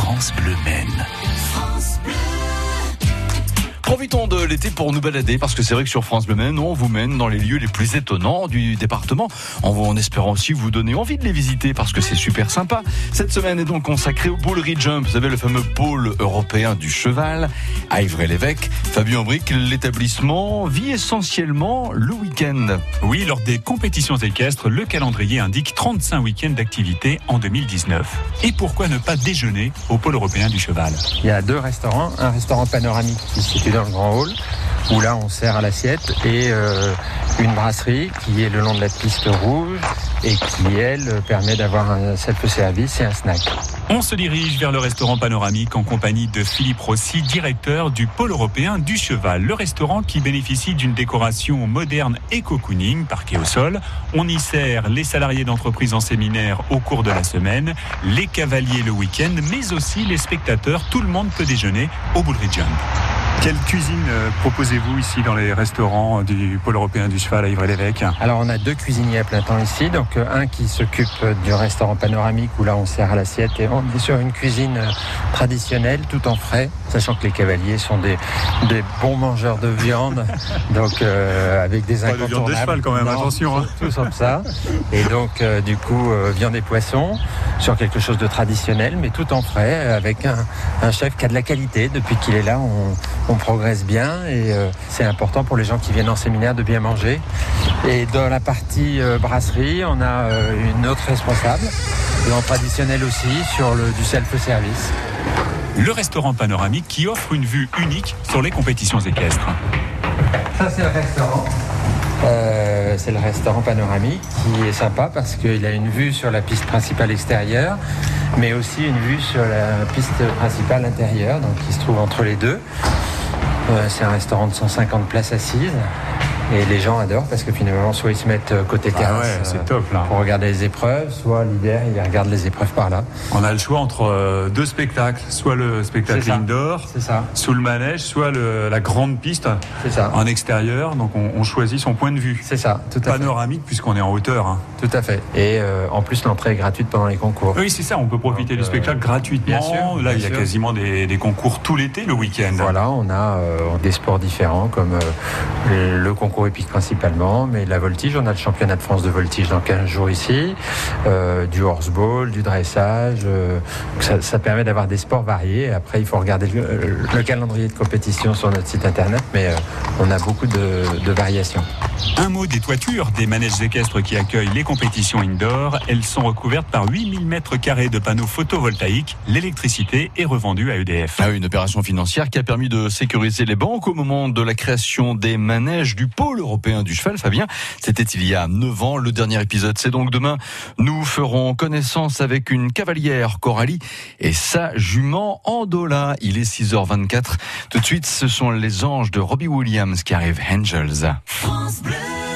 France Bleu Maine. Profitons de l'été pour nous balader parce que c'est vrai que sur France Bleu Maine, on vous mène dans les lieux les plus étonnants du département en, en espérant aussi vous donner envie de les visiter parce que c'est super sympa. Cette semaine est donc consacrée au Boulerie Jump, vous savez le fameux pôle européen du cheval à Ivray-l'Évêque. Fabien Bric, l'établissement vit essentiellement le week-end. Oui, lors des compétitions équestres, le calendrier indique 35 week-ends d'activité en 2019. Et pourquoi ne pas déjeuner au pôle européen du cheval? Il y a deux restaurants, un restaurant panoramique qui se situe le grand hall, où là on sert à l'assiette, et euh, une brasserie qui est le long de la piste rouge et qui, elle, permet d'avoir un self-service et un snack. On se dirige vers le restaurant panoramique en compagnie de Philippe Rossi, directeur du pôle européen du cheval. Le restaurant qui bénéficie d'une décoration moderne et cocooning, parquet au sol. On y sert les salariés d'entreprise en séminaire au cours de la semaine, les cavaliers le week-end, mais aussi les spectateurs. Tout le monde peut déjeuner au Bullrich Jump. Quelle cuisine euh, proposez-vous ici dans les restaurants du pôle européen du cheval à Ivry-l'Évêque? Alors on a deux cuisiniers à plein temps ici, donc euh, un qui s'occupe du restaurant panoramique où là on sert à l'assiette et on est sur une cuisine euh, traditionnelle tout en frais, sachant que les cavaliers sont des, des bons mangeurs de viande, donc euh, avec des Pas de viande de cheval quand même, Non, attention, hein. Tout comme ça. Et donc euh, du coup euh, viande et poissons sur quelque chose de traditionnel, mais tout en frais, avec un, un chef qui a de la qualité. Depuis qu'il est là, on, on progresse bien et euh, c'est important pour les gens qui viennent en séminaire de bien manger. Et dans la partie euh, brasserie, on a euh, une autre responsable, en traditionnel aussi, sur le, du self-service. Le restaurant panoramique qui offre une vue unique sur les compétitions équestres. Ça, c'est le restaurant. Euh, c'est le restaurant panoramique qui est sympa parce qu'il a une vue sur la piste principale extérieure, mais aussi une vue sur la piste principale intérieure, donc qui se trouve entre les deux. C'est un restaurant de 150 places assises. Et les gens adorent parce que finalement, soit ils se mettent euh, côté Ah terrasse ouais, c'est euh, top, là. pour regarder les épreuves, soit l'hiver, ils regardent les épreuves par là. On a le choix entre euh, deux spectacles, soit le spectacle indoor, ça, sous le manège, soit le- la grande piste ça. en extérieur. Donc on, on choisit son point de vue. C'est ça, tout à. Panoramique puisqu'on est en hauteur. hein. Tout à fait. Et euh, en plus, l'entrée est gratuite pendant les concours. Oui, c'est ça, on peut profiter Donc, du spectacle gratuitement. bien sûr, Là, bien il y a sûr. quasiment des, des concours tout l'été, le week-end. Voilà, on a des sports différents comme le concours épique principalement, mais la voltige, on a le championnat de France de voltige dans 15 jours ici, euh, du horseball, du dressage. euh, ça, permet d'avoir des sports variés. Après, il faut regarder le, le calendrier de compétition sur notre site internet, mais euh, on a beaucoup de variations. Un mot des toitures des manèges équestres qui accueillent les compétitions indoor. Elles sont recouvertes par 8000 mètres carrés de panneaux photovoltaïques. L'électricité est revendue à EDF. Ah, une opération financière qui a permis de sécuriser les banques au moment de la création des manèges du pôle européen du cheval. Fabien, c'était il y a 9 ans. Le dernier épisode, c'est donc demain. Nous ferons connaissance avec une cavalière Coralie et sa jument Andola. Il est 6h24. Tout de suite, ce sont les anges de Robbie Williams qui arrivent, Angels. France Blue.